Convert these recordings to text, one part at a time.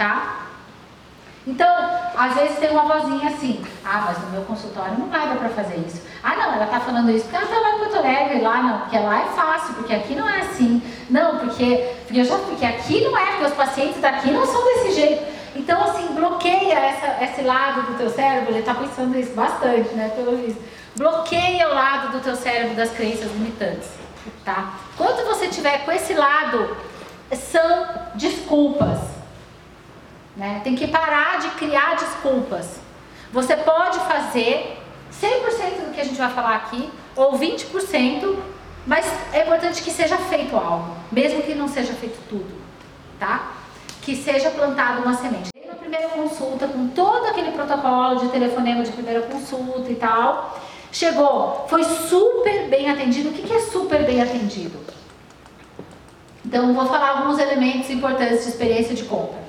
tá? Então, às vezes tem uma vozinha assim, ah, mas no meu consultório não vai dar para fazer isso. Ah, não, ela está falando isso porque ela está lá em Porto Alegre, lá não, porque lá é fácil, porque aqui não é assim. Não, porque, porque, eu já, porque aqui não é, porque os pacientes daqui não são desse jeito. Então, assim, bloqueia essa, esse lado do teu cérebro, ele está pensando isso bastante, né, pelo visto. Bloqueia o lado do teu cérebro das crenças limitantes, tá? Quando você tiver com esse lado, são desculpas. Né? Tem que parar de criar desculpas. Você pode fazer 100% do que a gente vai falar aqui, ou 20%, mas é importante que seja feito algo, mesmo que não seja feito tudo, tá? Que seja plantado uma semente. Na primeira consulta, com todo aquele protocolo de telefonema de primeira consulta e tal, chegou, foi super bem atendido. O que é super bem atendido? Então, vou falar alguns elementos importantes de experiência de compra.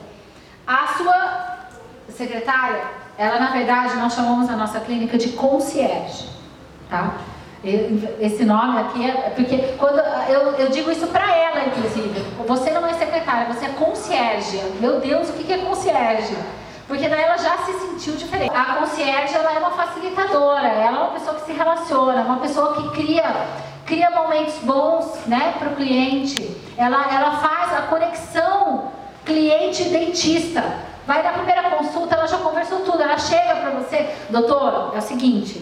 A sua secretária, ela na verdade nós chamamos a nossa clínica de concierge, tá? Esse nome aqui é porque quando eu, eu digo isso para ela, inclusive. Você não é secretária, você é concierge. Meu Deus, o que é concierge? Porque daí ela já se sentiu diferente. A concierge ela é uma facilitadora, ela é uma pessoa que se relaciona, uma pessoa que cria cria momentos bons, né, para o cliente. Ela ela faz a conexão cliente dentista. Vai na primeira consulta, ela já conversou tudo, ela chega para você, doutor, é o seguinte,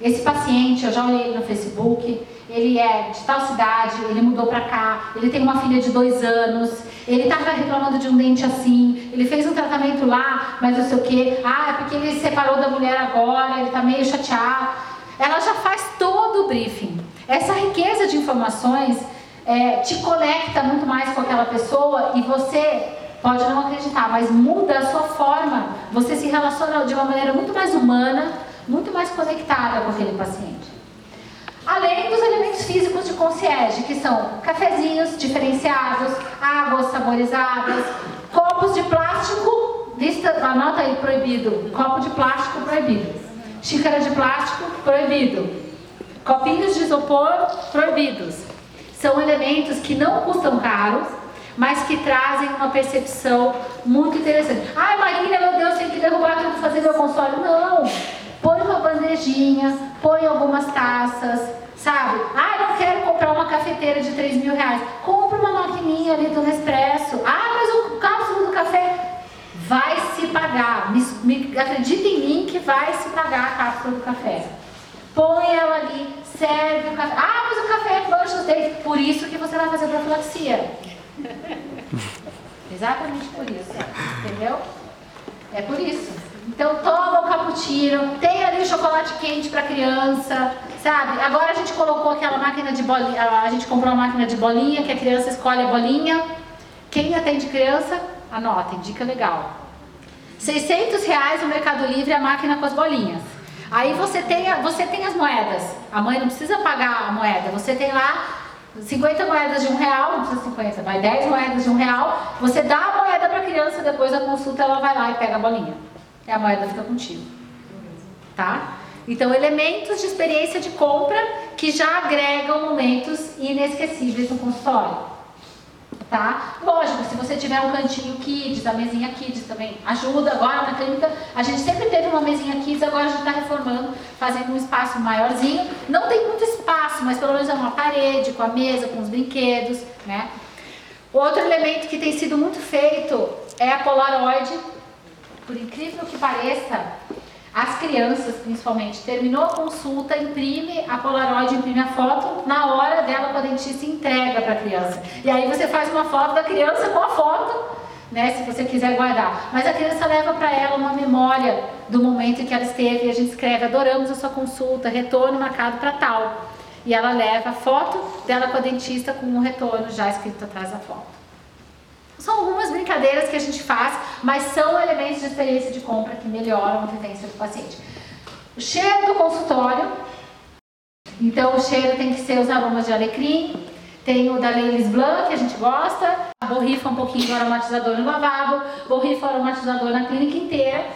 esse paciente, eu já olhei no Facebook, ele é de tal cidade, ele mudou para cá, ele tem uma filha de dois anos, ele estava reclamando de um dente assim, ele fez um tratamento lá, mas não sei o que, ah, é porque ele se separou da mulher agora, ele está meio chateado. Ela já faz todo o briefing. Essa riqueza de informações é, te conecta muito mais com aquela pessoa e você pode não acreditar, mas muda a sua forma. Você se relaciona de uma maneira muito mais humana, muito mais conectada com aquele paciente. Além dos elementos físicos de concierge, que são cafezinhos diferenciados, águas saborizadas, copos de plástico, lista, anota aí, proibido, copo de plástico proibido, xícara de plástico proibido, copinhos de isopor proibidos, são elementos que não custam caro, mas que trazem uma percepção muito interessante. Ai, Marília, meu Deus, tem que derrubar tudo fazer meu console. Não! Põe uma bandejinha, põe algumas taças, sabe? Ai, não quero comprar uma cafeteira de 3 mil reais. Compra uma maquininha ali do Nespresso. Ah, mas o cápsula do café vai se pagar. Me, me, acredita em mim que vai se pagar a cápsula do café. Põe ela ali, serve o café. Ah, mas o café mancha os dentes. Por isso que você vai fazer profilaxia. Exatamente por isso. Entendeu? É por isso. Então toma o cappuccino, tem ali o chocolate quente para criança, sabe? Agora a gente colocou aquela máquina de bolinha, a gente comprou uma máquina de bolinha que a criança escolhe a bolinha. Quem atende criança, anota, dica legal. 600 reais no Mercado Livre a máquina com as bolinhas. Aí você tem, você tem as moedas. A mãe não precisa pagar a moeda. Você tem lá 50 moedas de um real, não precisa 50, vai 10 moedas de um real. Você dá a moeda para a criança, depois da consulta ela vai lá e pega a bolinha. E a moeda fica contigo. Tá? Então, elementos de experiência de compra que já agregam momentos inesquecíveis no consultório tá? Lógico, se você tiver um cantinho kids, a mesinha kids também ajuda. Agora na clínica a gente sempre teve uma mesinha kids, agora a gente está reformando, fazendo um espaço maiorzinho. Não tem muito espaço, mas pelo menos é uma parede com a mesa, com os brinquedos, né? Outro elemento que tem sido muito feito é a Polaroid. Por incrível que pareça, crianças, principalmente, terminou a consulta, imprime a Polaroid, imprime a foto, na hora dela com a dentista entrega para a criança. E aí você faz uma foto da criança com a foto, né, se você quiser guardar. Mas a criança leva para ela uma memória do momento em que ela esteve e a gente escreve: adoramos a sua consulta, retorno marcado para tal. E ela leva a foto dela com a dentista com um retorno já escrito atrás da foto. Brincadeiras que a gente faz, mas são elementos de experiência de compra que melhoram a vivência do paciente. O cheiro do consultório. Então, o cheiro tem que ser os aromas de alecrim. Tem o da Leilis Blanc, que a gente gosta. Borrifa um pouquinho do aromatizador no lavabo. Borrifa o aromatizador na clínica inteira.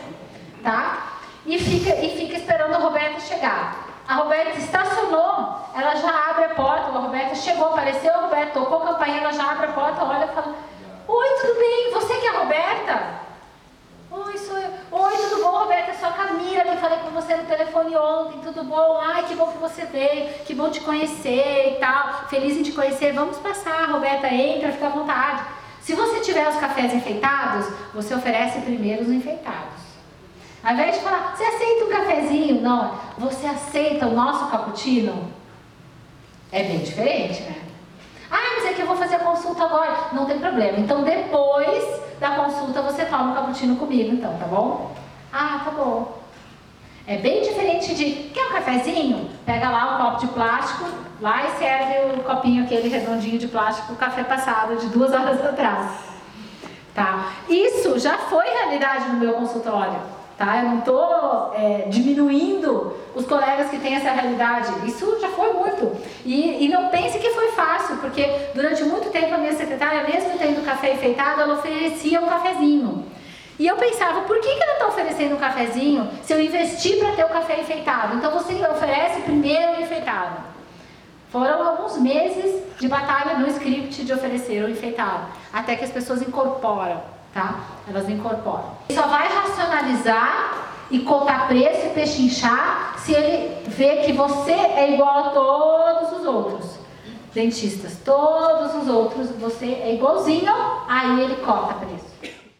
Tá? E fica, e fica esperando a Roberta chegar. A Roberta estacionou, ela já abre a porta. A Roberta chegou, apareceu, a Roberta tocou a campainha, ela já abre a porta, olha e fala Oi, tudo bem? Você que é a Roberta? Tudo bom? Ai, que bom que você veio, que bom te conhecer e tal. Feliz em te conhecer. Vamos passar, Roberta, entra, fica à vontade. Se você tiver os cafés enfeitados, você oferece primeiro os enfeitados. Ao invés de falar, você aceita um cafezinho? Não, você aceita o nosso cappuccino? É bem diferente, né? Ah, mas é que eu vou fazer a consulta agora. Não tem problema. Então, depois da consulta, você toma um cappuccino comigo, então, tá bom? Ah, tá bom. É bem diferente de, quer um cafezinho? Pega lá um copo de plástico, lá e serve o copinho aquele redondinho de plástico, o café passado de duas horas atrás. Tá? Isso já foi realidade no meu consultório. Tá? Eu não estou é, diminuindo os colegas que têm essa realidade. Isso já foi muito. E, e, não pense que foi fácil, porque durante muito tempo a minha secretária, mesmo tendo café enfeitado, ela oferecia um cafezinho. E eu pensava, por que, que ela está oferecendo um cafezinho se eu investi para ter o café enfeitado? Então você oferece primeiro o enfeitado. Foram alguns meses de batalha no script de oferecer o enfeitado, até que as pessoas incorporam, tá? Elas incorporam. Ele só vai racionalizar e contar preço e pechinchar se ele vê que você é igual a todos os outros dentistas. Todos os outros, você é igualzinho, aí ele cota preço.